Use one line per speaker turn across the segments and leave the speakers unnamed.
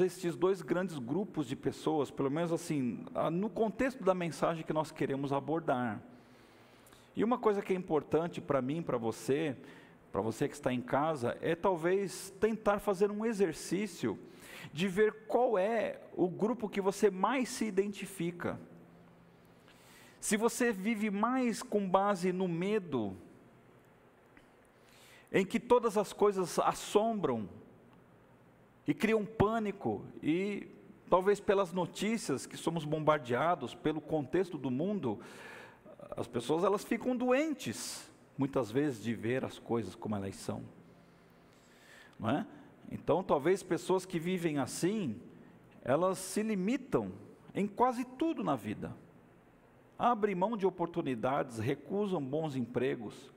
esses dois grandes grupos de pessoas, pelo menos assim, no contexto da mensagem que nós queremos abordar. E uma coisa que é importante para mim, para você, para você que está em casa, é talvez tentar fazer um exercício de ver qual é o grupo que você mais se identifica. Se você vive mais com base no medo, em que todas as coisas assombram e criam pânico, e talvez pelas notícias que somos bombardeados, pelo contexto do mundo, as pessoas elas ficam doentes, muitas vezes, de ver as coisas como elas são. Não é? Então, talvez pessoas que vivem assim, elas se limitam em quase tudo na vida. Abrem mão de oportunidades, recusam bons empregos.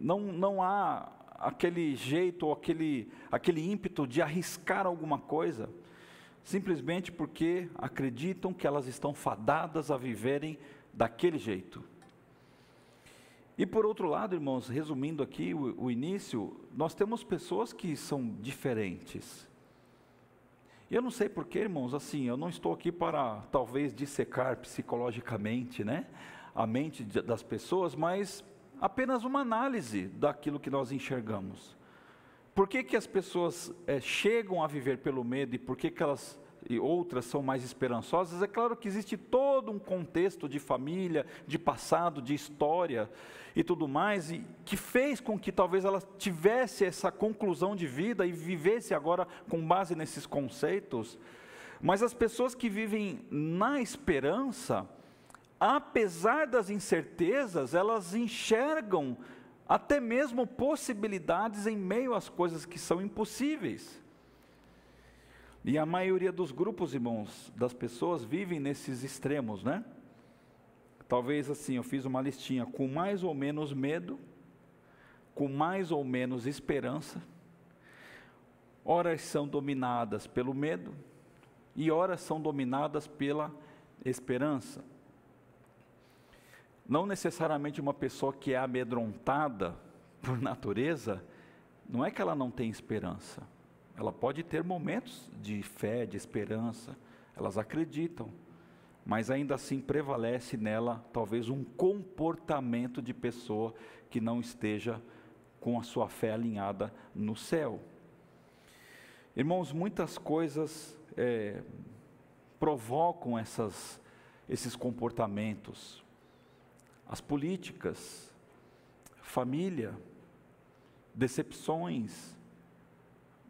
Não, não há aquele jeito ou aquele, aquele ímpeto de arriscar alguma coisa, simplesmente porque acreditam que elas estão fadadas a viverem daquele jeito. E por outro lado, irmãos, resumindo aqui o, o início, nós temos pessoas que são diferentes. E eu não sei porquê, irmãos, assim, eu não estou aqui para talvez dissecar psicologicamente, né, a mente das pessoas, mas apenas uma análise daquilo que nós enxergamos. Por que, que as pessoas é, chegam a viver pelo medo e por que, que elas e outras são mais esperançosas, é claro que existe todo um contexto de família, de passado, de história e tudo mais, e que fez com que talvez ela tivesse essa conclusão de vida e vivesse agora com base nesses conceitos. Mas as pessoas que vivem na esperança, apesar das incertezas, elas enxergam até mesmo possibilidades em meio às coisas que são impossíveis. E a maioria dos grupos, irmãos, das pessoas vivem nesses extremos, né? Talvez assim, eu fiz uma listinha com mais ou menos medo, com mais ou menos esperança. Horas são dominadas pelo medo e horas são dominadas pela esperança. Não necessariamente uma pessoa que é amedrontada por natureza, não é que ela não tem esperança ela pode ter momentos de fé, de esperança, elas acreditam, mas ainda assim prevalece nela talvez um comportamento de pessoa que não esteja com a sua fé alinhada no céu. Irmãos, muitas coisas é, provocam essas, esses comportamentos. As políticas, família, decepções,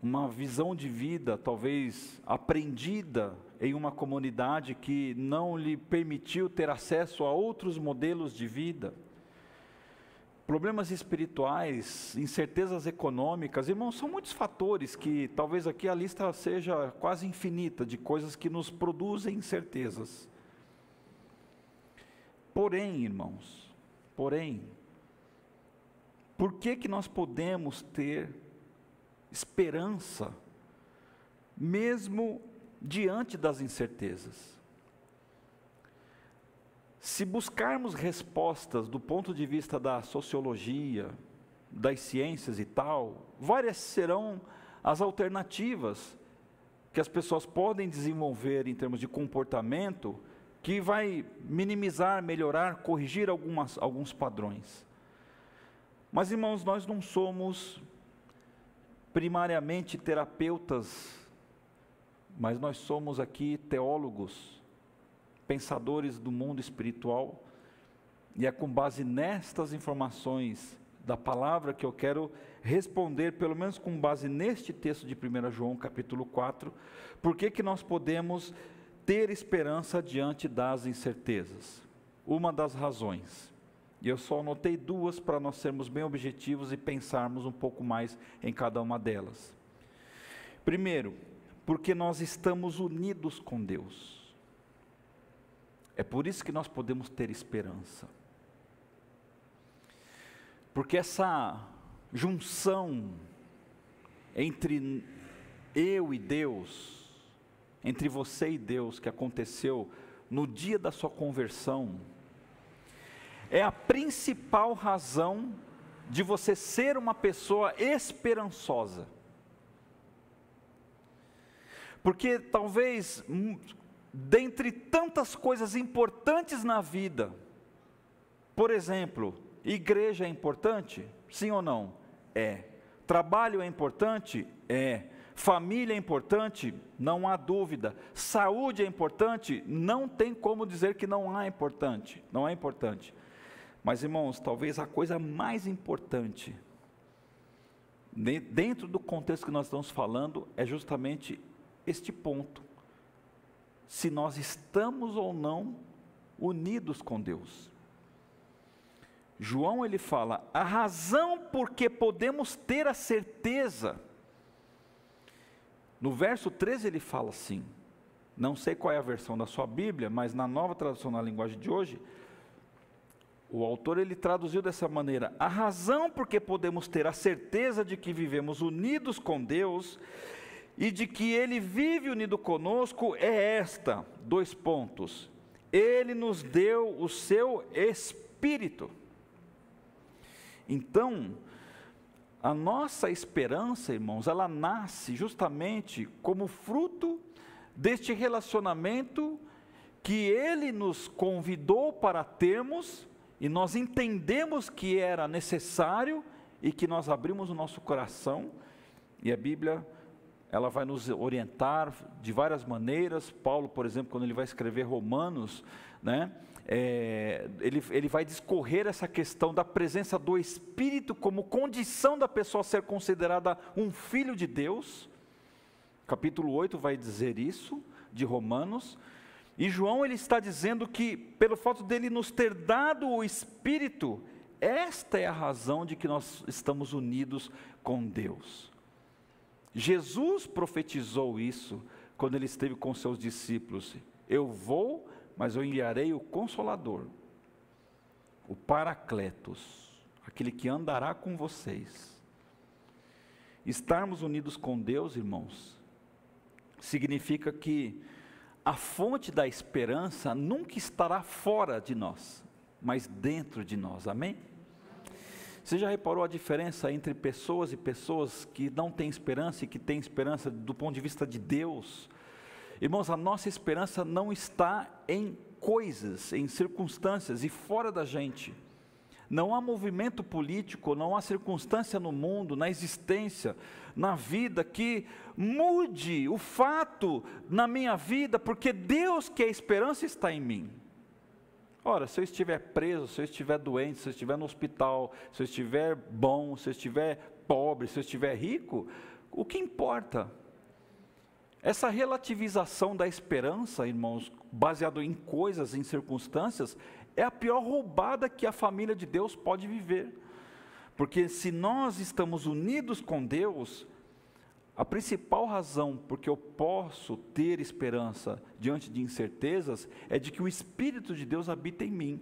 uma visão de vida, talvez aprendida em uma comunidade que não lhe permitiu ter acesso a outros modelos de vida. Problemas espirituais, incertezas econômicas, irmãos, são muitos fatores que talvez aqui a lista seja quase infinita de coisas que nos produzem incertezas. Porém, irmãos, porém, por que que nós podemos ter esperança, mesmo diante das incertezas. Se buscarmos respostas do ponto de vista da sociologia, das ciências e tal, várias serão as alternativas que as pessoas podem desenvolver em termos de comportamento que vai minimizar, melhorar, corrigir algumas, alguns padrões. Mas, irmãos, nós não somos primariamente terapeutas, mas nós somos aqui teólogos, pensadores do mundo espiritual, e é com base nestas informações da palavra que eu quero responder, pelo menos com base neste texto de 1 João capítulo 4, por que que nós podemos ter esperança diante das incertezas? Uma das razões e eu só anotei duas para nós sermos bem objetivos e pensarmos um pouco mais em cada uma delas. Primeiro, porque nós estamos unidos com Deus. É por isso que nós podemos ter esperança. Porque essa junção entre eu e Deus, entre você e Deus, que aconteceu no dia da sua conversão, é a principal razão de você ser uma pessoa esperançosa. Porque talvez, hum, dentre tantas coisas importantes na vida, por exemplo, igreja é importante? Sim ou não? É. Trabalho é importante? É. Família é importante? Não há dúvida. Saúde é importante? Não tem como dizer que não há importante. Não é importante. Mas irmãos, talvez a coisa mais importante dentro do contexto que nós estamos falando é justamente este ponto. Se nós estamos ou não unidos com Deus. João ele fala: a razão porque podemos ter a certeza. No verso 13 ele fala assim: não sei qual é a versão da sua Bíblia, mas na nova tradução na linguagem de hoje, o autor ele traduziu dessa maneira: a razão porque podemos ter a certeza de que vivemos unidos com Deus e de que Ele vive unido conosco é esta: dois pontos. Ele nos deu o seu Espírito. Então, a nossa esperança, irmãos, ela nasce justamente como fruto deste relacionamento que Ele nos convidou para termos e nós entendemos que era necessário e que nós abrimos o nosso coração e a Bíblia ela vai nos orientar de várias maneiras. Paulo, por exemplo, quando ele vai escrever Romanos, né, é, ele, ele vai discorrer essa questão da presença do Espírito como condição da pessoa ser considerada um filho de Deus. Capítulo 8 vai dizer isso, de Romanos. E João ele está dizendo que, pelo fato dele nos ter dado o Espírito, esta é a razão de que nós estamos unidos com Deus. Jesus profetizou isso quando ele esteve com seus discípulos: Eu vou mas eu enviarei o Consolador, o Paracletos, aquele que andará com vocês. Estarmos unidos com Deus, irmãos, significa que a fonte da esperança nunca estará fora de nós, mas dentro de nós, amém? Você já reparou a diferença entre pessoas e pessoas que não têm esperança e que têm esperança do ponto de vista de Deus? Irmãos, a nossa esperança não está em coisas, em circunstâncias e fora da gente. Não há movimento político, não há circunstância no mundo, na existência, na vida que mude o fato na minha vida, porque Deus que é a esperança está em mim. Ora, se eu estiver preso, se eu estiver doente, se eu estiver no hospital, se eu estiver bom, se eu estiver pobre, se eu estiver rico, o que importa? Essa relativização da esperança, irmãos, baseado em coisas, em circunstâncias, é a pior roubada que a família de Deus pode viver. Porque se nós estamos unidos com Deus, a principal razão porque eu posso ter esperança diante de incertezas é de que o Espírito de Deus habita em mim.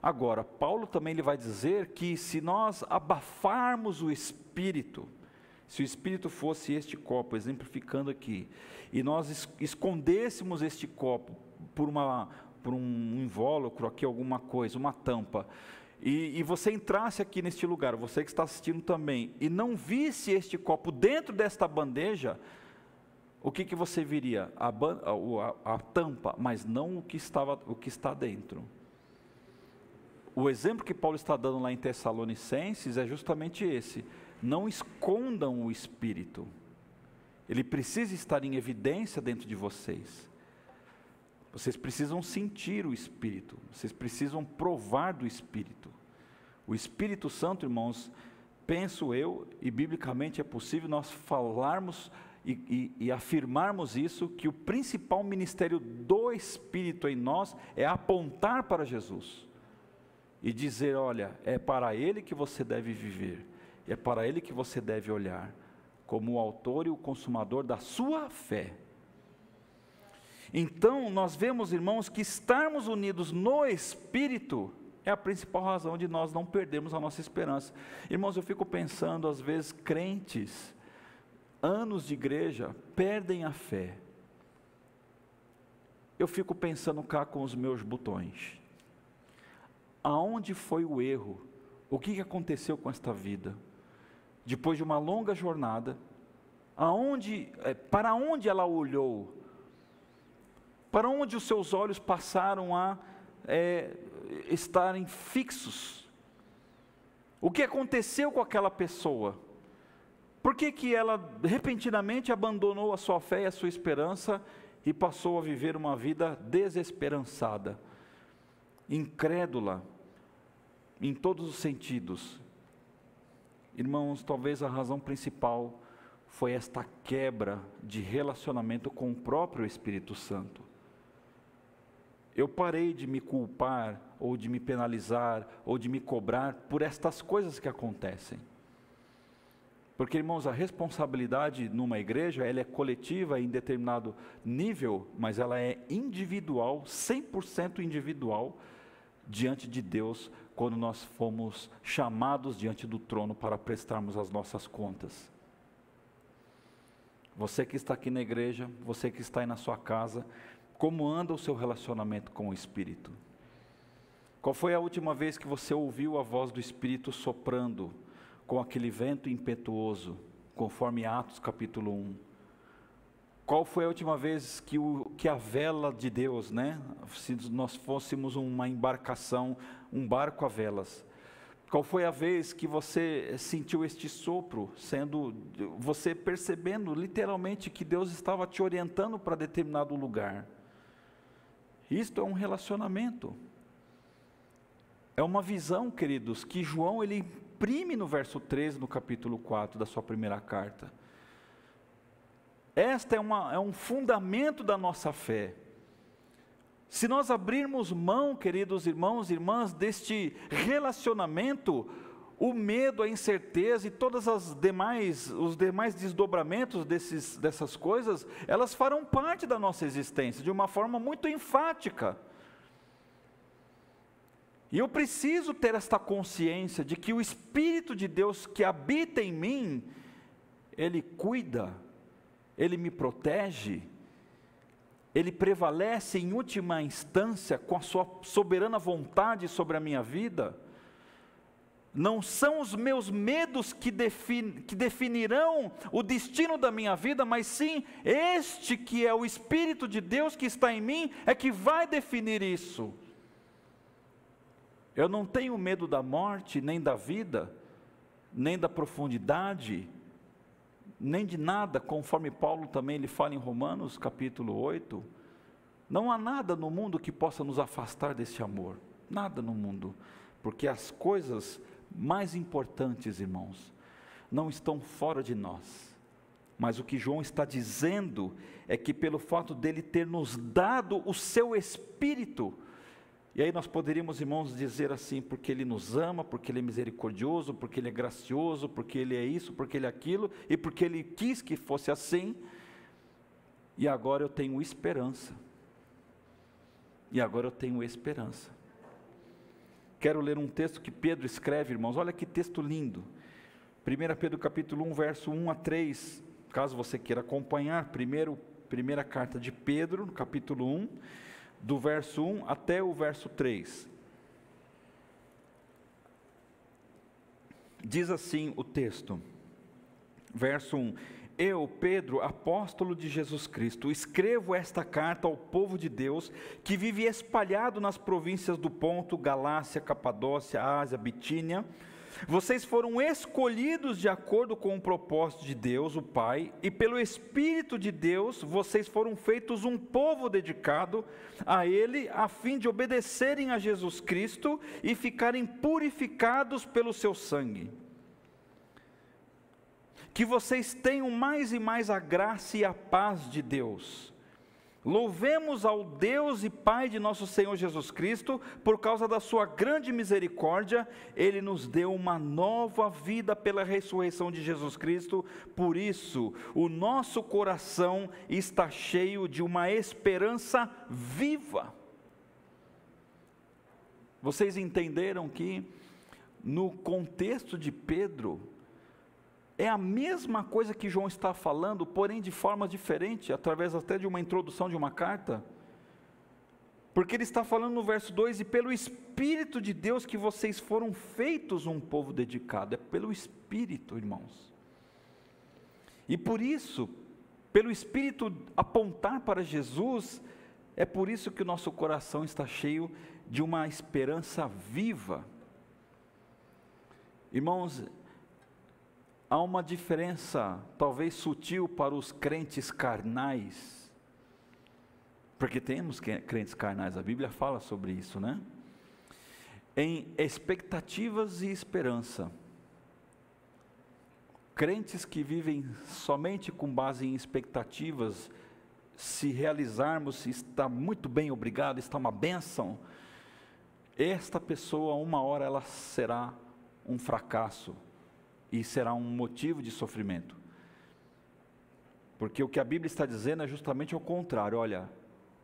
Agora, Paulo também ele vai dizer que se nós abafarmos o Espírito, se o Espírito fosse este copo, exemplificando aqui, e nós escondêssemos este copo por, uma, por um invólucro aqui, alguma coisa, uma tampa, e, e, você entrasse aqui neste lugar, você que está assistindo também, e não visse este copo dentro desta bandeja, o que, que você viria? A, a, a, tampa, mas não o que, estava, o que está dentro. O exemplo que Paulo está dando lá em Tessalonicenses é justamente esse não escondam o Espírito. Ele precisa estar em evidência dentro de vocês. Vocês precisam sentir o Espírito, vocês precisam provar do Espírito. O Espírito Santo, irmãos, penso eu, e biblicamente é possível nós falarmos e, e, e, afirmarmos isso, que o principal ministério do Espírito em nós é apontar para Jesus e dizer: olha, é para Ele que você deve viver, é para Ele que você deve olhar, como o autor e o consumador da sua fé. Então, nós vemos, irmãos, que estarmos unidos no Espírito é a principal razão de nós não perdermos a nossa esperança. Irmãos, eu fico pensando, às vezes, crentes, anos de igreja, perdem a fé. Eu fico pensando cá com os meus botões. Aonde foi o erro? O que aconteceu com esta vida? Depois de uma longa jornada, Aonde, é, para onde ela olhou? Para onde os seus olhos passaram a é, estarem fixos? O que aconteceu com aquela pessoa? Por que, que ela repentinamente abandonou a sua fé e a sua esperança e passou a viver uma vida desesperançada, incrédula, em todos os sentidos? Irmãos, talvez a razão principal foi esta quebra de relacionamento com o próprio Espírito Santo. Eu parei de me culpar, ou de me penalizar, ou de me cobrar por estas coisas que acontecem. Porque, irmãos, a responsabilidade numa igreja, ela é coletiva em determinado nível, mas ela é individual, 100% individual, diante de Deus, quando nós fomos chamados diante do trono para prestarmos as nossas contas. Você que está aqui na igreja, você que está aí na sua casa, como anda o seu relacionamento com o Espírito? Qual foi a última vez que você ouviu a voz do Espírito soprando? com aquele vento impetuoso, conforme Atos capítulo 1. Qual foi a última vez que, o, que a vela de Deus, né? Se nós fôssemos uma embarcação, um barco a velas. Qual foi a vez que você sentiu este sopro, sendo você percebendo literalmente que Deus estava te orientando para determinado lugar? Isto é um relacionamento. É uma visão, queridos, que João ele imprime no verso 13, no capítulo 4 da sua primeira carta. Esta é, uma, é um fundamento da nossa fé. Se nós abrirmos mão, queridos irmãos e irmãs, deste relacionamento, o medo, a incerteza e todas as demais, os demais desdobramentos desses, dessas coisas, elas farão parte da nossa existência de uma forma muito enfática. E eu preciso ter esta consciência de que o Espírito de Deus que habita em mim, Ele cuida, Ele me protege, Ele prevalece em última instância com a Sua soberana vontade sobre a minha vida. Não são os meus medos que, que definirão o destino da minha vida, mas sim este que é o Espírito de Deus que está em mim, é que vai definir isso. Eu não tenho medo da morte, nem da vida, nem da profundidade, nem de nada, conforme Paulo também ele fala em Romanos capítulo 8. Não há nada no mundo que possa nos afastar desse amor, nada no mundo, porque as coisas mais importantes, irmãos, não estão fora de nós. Mas o que João está dizendo é que pelo fato dele ter nos dado o seu espírito, e aí nós poderíamos, irmãos, dizer assim, porque Ele nos ama, porque Ele é misericordioso, porque Ele é gracioso, porque Ele é isso, porque Ele é aquilo, e porque Ele quis que fosse assim, e agora eu tenho esperança. E agora eu tenho esperança. Quero ler um texto que Pedro escreve, irmãos, olha que texto lindo. 1 Pedro capítulo 1, verso 1 a 3, caso você queira acompanhar, primeiro, primeira carta de Pedro, capítulo 1, do verso 1 até o verso 3. Diz assim o texto, verso 1: Eu, Pedro, apóstolo de Jesus Cristo, escrevo esta carta ao povo de Deus que vive espalhado nas províncias do Ponto, Galácia, Capadócia, Ásia, Bitínia vocês foram escolhidos de acordo com o propósito de Deus, o Pai, e pelo Espírito de Deus, vocês foram feitos um povo dedicado a Ele, a fim de obedecerem a Jesus Cristo e ficarem purificados pelo seu sangue. Que vocês tenham mais e mais a graça e a paz de Deus Louvemos ao Deus e Pai de nosso Senhor Jesus Cristo, por causa da Sua grande misericórdia, Ele nos deu uma nova vida pela ressurreição de Jesus Cristo, por isso o nosso coração está cheio de uma esperança viva. Vocês entenderam que, no contexto de Pedro, é a mesma coisa que João está falando, porém de forma diferente, através até de uma introdução de uma carta. Porque ele está falando no verso 2: E pelo Espírito de Deus que vocês foram feitos um povo dedicado. É pelo Espírito, irmãos. E por isso, pelo Espírito apontar para Jesus, é por isso que o nosso coração está cheio de uma esperança viva. Irmãos, há uma diferença, talvez sutil, para os crentes carnais, porque temos crentes carnais, a Bíblia fala sobre isso, né? Em expectativas e esperança. Crentes que vivem somente com base em expectativas, se realizarmos, está muito bem, obrigado, está uma bênção. Esta pessoa, uma hora, ela será um fracasso e será um motivo de sofrimento. Porque o que a Bíblia está dizendo é justamente o contrário: olha,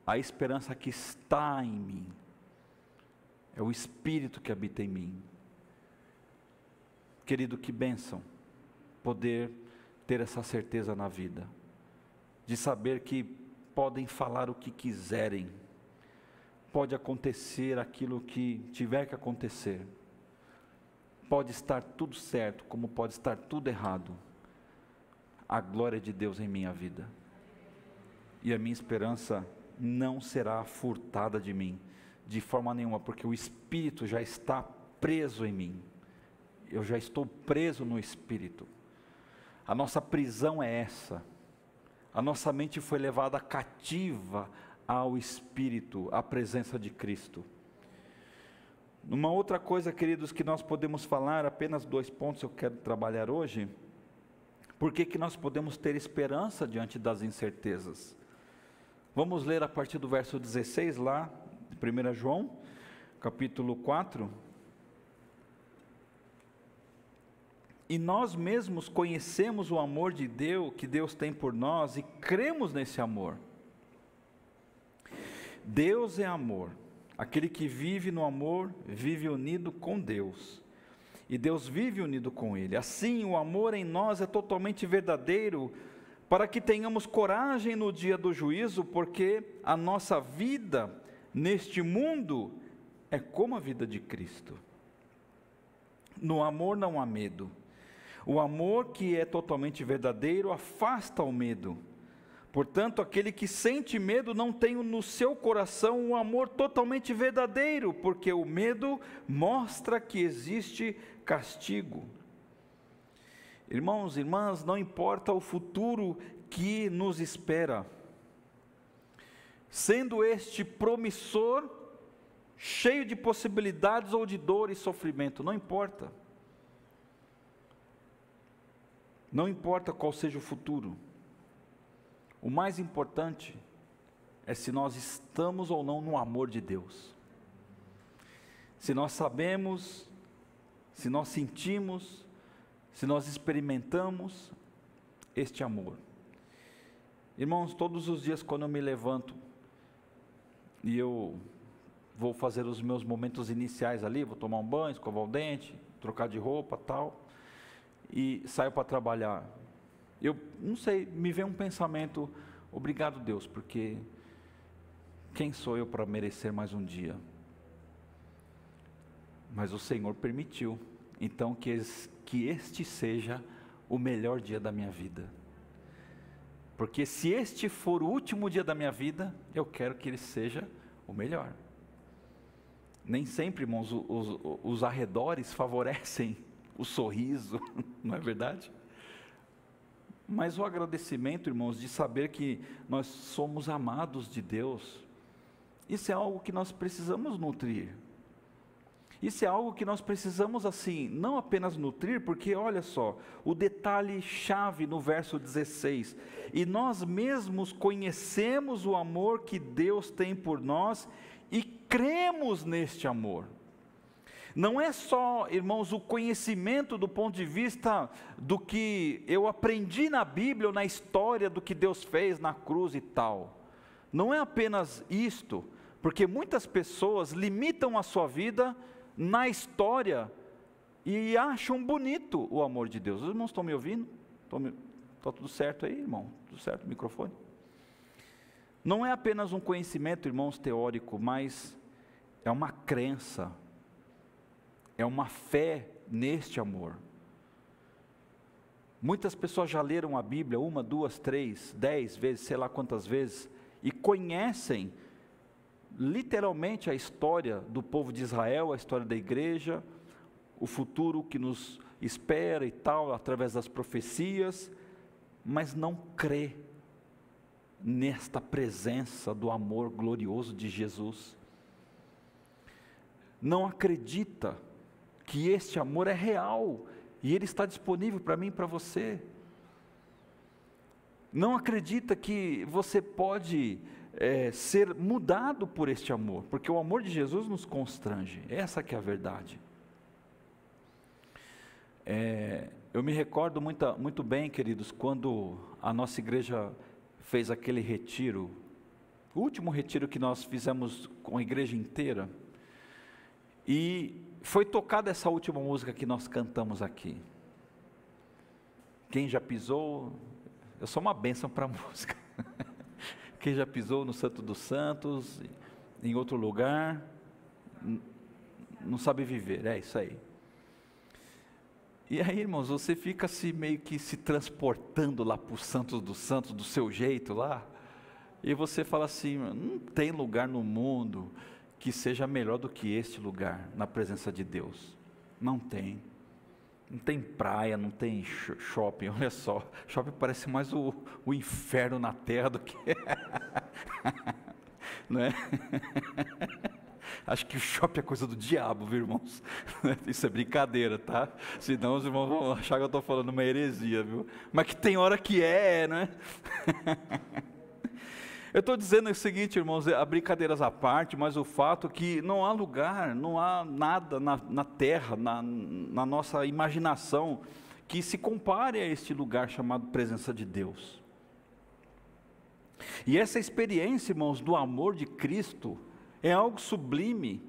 a esperança que está em mim, é o Espírito que habita em mim. Querido, que bênção poder ter essa certeza na vida, de saber que podem falar o que quiserem, pode acontecer aquilo que tiver que acontecer, Pode estar tudo certo, como pode estar tudo errado. A glória de Deus em minha vida. E a minha esperança não será furtada de mim, de forma nenhuma, porque o Espírito já está preso em mim. Eu já estou preso no Espírito. A nossa prisão é essa. A nossa mente foi levada cativa ao Espírito, à presença de Cristo. Uma outra coisa, queridos, que nós podemos falar, apenas dois pontos eu quero trabalhar hoje. Por que, que nós podemos ter esperança diante das incertezas? Vamos ler a partir do verso 16 lá, de 1 João, capítulo 4. E nós mesmos conhecemos o amor de Deus, que Deus tem por nós, e cremos nesse amor. Deus é amor. Aquele que vive no amor vive unido com Deus. E Deus vive unido com Ele. Assim, o amor em nós é totalmente verdadeiro, para que tenhamos coragem no dia do juízo, porque a nossa vida neste mundo é como a vida de Cristo. No amor não há medo. O amor que é totalmente verdadeiro afasta o medo Portanto, aquele que sente medo não tem no seu coração um amor totalmente verdadeiro, porque o medo mostra que existe castigo. Irmãos, irmãs, não importa o futuro que nos espera, sendo este promissor, cheio de possibilidades ou de dor e sofrimento, não importa. Não importa qual seja o futuro. O mais importante é se nós estamos ou não no amor de Deus. Se nós sabemos, se nós sentimos, se nós experimentamos este amor. Irmãos, todos os dias quando eu me levanto e eu vou fazer os meus momentos iniciais ali, vou tomar um banho, escovar o dente, trocar de roupa, tal, e saio para trabalhar. Eu não sei, me vem um pensamento, obrigado Deus, porque quem sou eu para merecer mais um dia? Mas o Senhor permitiu, então que, que este seja o melhor dia da minha vida. Porque se este for o último dia da minha vida, eu quero que ele seja o melhor. Nem sempre, irmãos, os, os, os arredores favorecem o sorriso, não é verdade? Mas o agradecimento, irmãos, de saber que nós somos amados de Deus, isso é algo que nós precisamos nutrir. Isso é algo que nós precisamos, assim, não apenas nutrir, porque olha só, o detalhe chave no verso 16: e nós mesmos conhecemos o amor que Deus tem por nós e cremos neste amor. Não é só, irmãos, o conhecimento do ponto de vista do que eu aprendi na Bíblia ou na história do que Deus fez na cruz e tal. Não é apenas isto, porque muitas pessoas limitam a sua vida na história e acham bonito o amor de Deus. Os irmãos estão me ouvindo? Está tudo certo aí, irmão? Tudo certo microfone? Não é apenas um conhecimento, irmãos, teórico, mas é uma crença é uma fé neste amor. Muitas pessoas já leram a Bíblia uma, duas, três, dez vezes, sei lá quantas vezes, e conhecem literalmente a história do povo de Israel, a história da igreja, o futuro que nos espera e tal, através das profecias, mas não crê nesta presença do amor glorioso de Jesus. Não acredita que este amor é real e ele está disponível para mim e para você. Não acredita que você pode é, ser mudado por este amor, porque o amor de Jesus nos constrange, essa que é a verdade. É, eu me recordo muito, muito bem, queridos, quando a nossa igreja fez aquele retiro, o último retiro que nós fizemos com a igreja inteira, e foi tocada essa última música que nós cantamos aqui. Quem já pisou, eu sou uma bênção para a música. Quem já pisou no Santo dos Santos, em outro lugar, não sabe viver, é isso aí. E aí, irmãos, você fica se meio que se transportando lá para os Santos dos Santos, do seu jeito lá, e você fala assim: não tem lugar no mundo que seja melhor do que este lugar, na presença de Deus. Não tem. Não tem praia, não tem shopping, olha só. Shopping parece mais o, o inferno na terra do que. não é? Acho que o shopping é coisa do diabo, viu, irmãos? Isso é brincadeira, tá? Senão os irmãos vão achar que eu estou falando uma heresia, viu? Mas que tem hora que é, não é? Eu estou dizendo o seguinte, irmãos, a brincadeiras à parte, mas o fato é que não há lugar, não há nada na, na terra, na, na nossa imaginação, que se compare a este lugar chamado presença de Deus. E essa experiência, irmãos, do amor de Cristo, é algo sublime.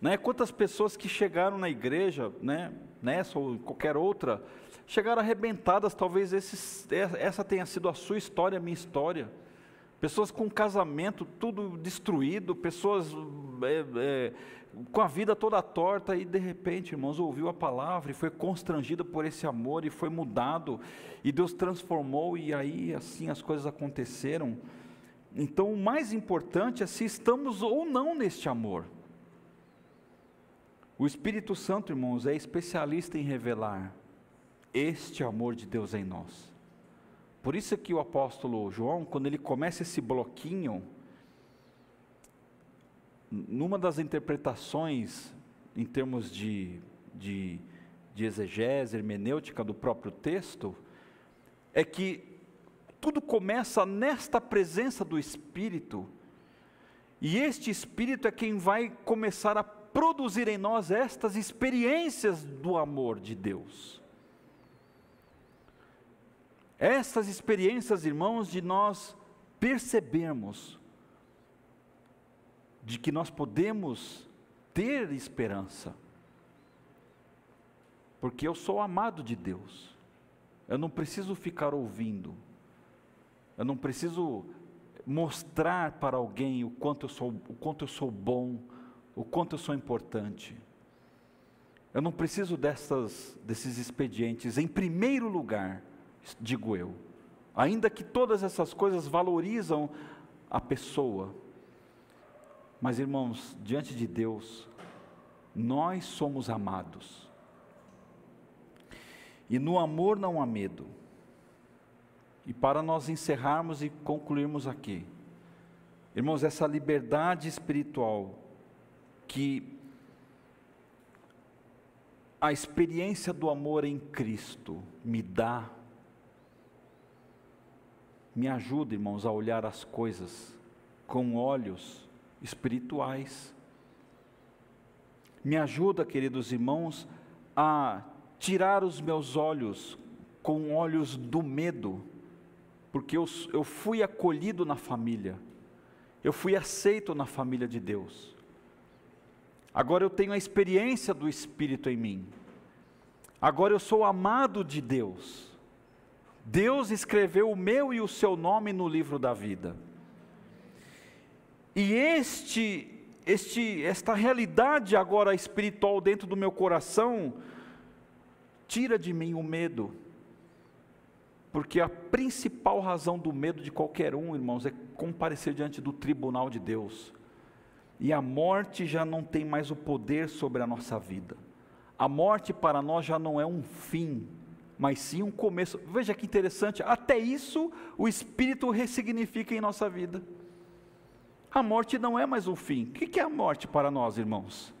Né? Quantas pessoas que chegaram na igreja, né, nessa ou qualquer outra, chegaram arrebentadas, talvez essa tenha sido a sua história, a minha história pessoas com casamento tudo destruído, pessoas é, é, com a vida toda torta, e de repente, irmãos, ouviu a palavra e foi constrangido por esse amor e foi mudado, e Deus transformou, e aí assim as coisas aconteceram. Então, o mais importante é se estamos ou não neste amor. O Espírito Santo, irmãos, é especialista em revelar este amor de Deus em nós. Por isso que o apóstolo João, quando ele começa esse bloquinho, numa das interpretações em termos de, de, de exegese, hermenêutica do próprio texto, é que tudo começa nesta presença do Espírito, e este Espírito é quem vai começar a produzir em nós estas experiências do amor de Deus. Essas experiências, irmãos, de nós percebermos de que nós podemos ter esperança, porque eu sou amado de Deus, eu não preciso ficar ouvindo, eu não preciso mostrar para alguém o quanto eu sou, o quanto eu sou bom, o quanto eu sou importante. Eu não preciso dessas, desses expedientes. Em primeiro lugar, digo eu. Ainda que todas essas coisas valorizam a pessoa, mas irmãos, diante de Deus, nós somos amados. E no amor não há medo. E para nós encerrarmos e concluirmos aqui, irmãos, essa liberdade espiritual que a experiência do amor em Cristo me dá me ajuda, irmãos, a olhar as coisas com olhos espirituais. Me ajuda, queridos irmãos, a tirar os meus olhos com olhos do medo, porque eu, eu fui acolhido na família, eu fui aceito na família de Deus. Agora eu tenho a experiência do Espírito em mim. Agora eu sou amado de Deus. Deus escreveu o meu e o seu nome no livro da vida. E este, este, esta realidade agora espiritual dentro do meu coração tira de mim o medo, porque a principal razão do medo de qualquer um, irmãos, é comparecer diante do tribunal de Deus. E a morte já não tem mais o poder sobre a nossa vida. A morte para nós já não é um fim, mas sim um começo. Veja que interessante, até isso o Espírito ressignifica em nossa vida. A morte não é mais um fim. O que é a morte para nós, irmãos?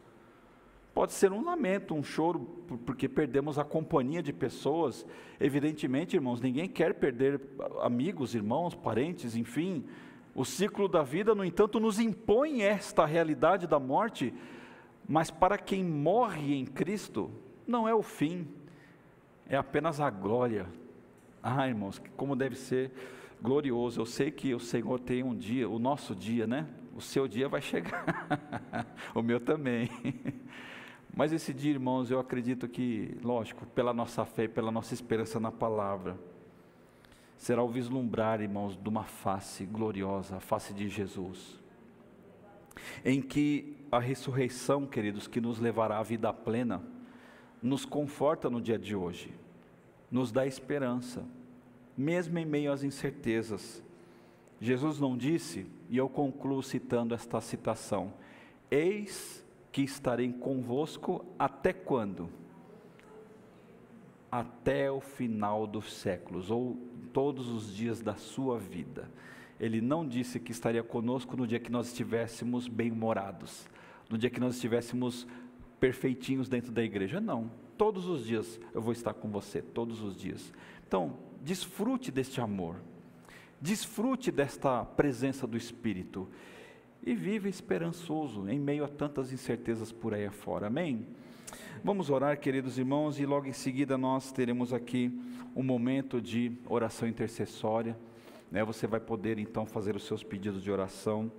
Pode ser um lamento, um choro, porque perdemos a companhia de pessoas. Evidentemente, irmãos, ninguém quer perder amigos, irmãos, parentes, enfim. O ciclo da vida, no entanto, nos impõe esta realidade da morte, mas para quem morre em Cristo, não é o fim, é apenas a glória. Ah, irmãos, como deve ser glorioso. Eu sei que o Senhor tem um dia, o nosso dia, né? O seu dia vai chegar, o meu também. Mas esse dia, irmãos, eu acredito que, lógico, pela nossa fé, pela nossa esperança na palavra, será o vislumbrar, irmãos, de uma face gloriosa, a face de Jesus, em que a ressurreição, queridos, que nos levará à vida plena, nos conforta no dia de hoje, nos dá esperança, mesmo em meio às incertezas. Jesus não disse, e eu concluo citando esta citação: Eis que estarei convosco até quando? Até o final dos séculos, ou todos os dias da sua vida. Ele não disse que estaria conosco no dia que nós estivéssemos bem-humorados, no dia que nós estivéssemos perfeitinhos dentro da igreja. Não. Todos os dias eu vou estar com você, todos os dias. Então, desfrute deste amor, desfrute desta presença do Espírito e viva esperançoso em meio a tantas incertezas por aí afora. Amém? Vamos orar, queridos irmãos, e logo em seguida nós teremos aqui um momento de oração intercessória. Né? Você vai poder então fazer os seus pedidos de oração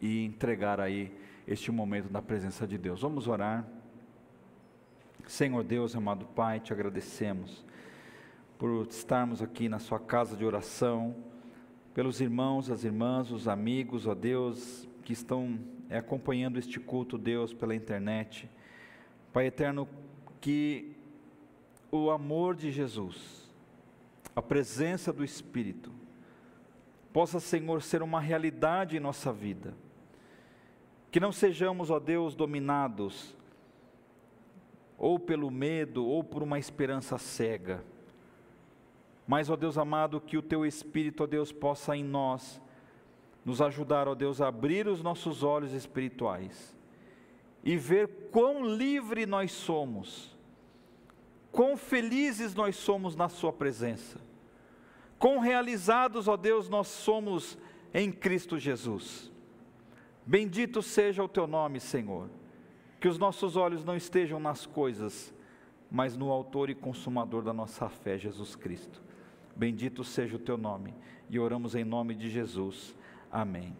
e entregar aí este momento na presença de Deus. Vamos orar. Senhor Deus, amado Pai, te agradecemos por estarmos aqui na Sua casa de oração, pelos irmãos, as irmãs, os amigos, ó Deus, que estão é, acompanhando este culto, Deus, pela internet. Pai eterno, que o amor de Jesus, a presença do Espírito, possa, Senhor, ser uma realidade em nossa vida. Que não sejamos, ó Deus, dominados ou pelo medo ou por uma esperança cega mas, ó Deus amado, que o Teu Espírito, ó Deus, possa em nós nos ajudar, ó Deus, a abrir os nossos olhos espirituais e ver quão livre nós somos, quão felizes nós somos na Sua presença, quão realizados, ó Deus, nós somos em Cristo Jesus. Bendito seja o Teu nome, Senhor. Que os nossos olhos não estejam nas coisas, mas no Autor e Consumador da nossa fé, Jesus Cristo. Bendito seja o teu nome. E oramos em nome de Jesus. Amém.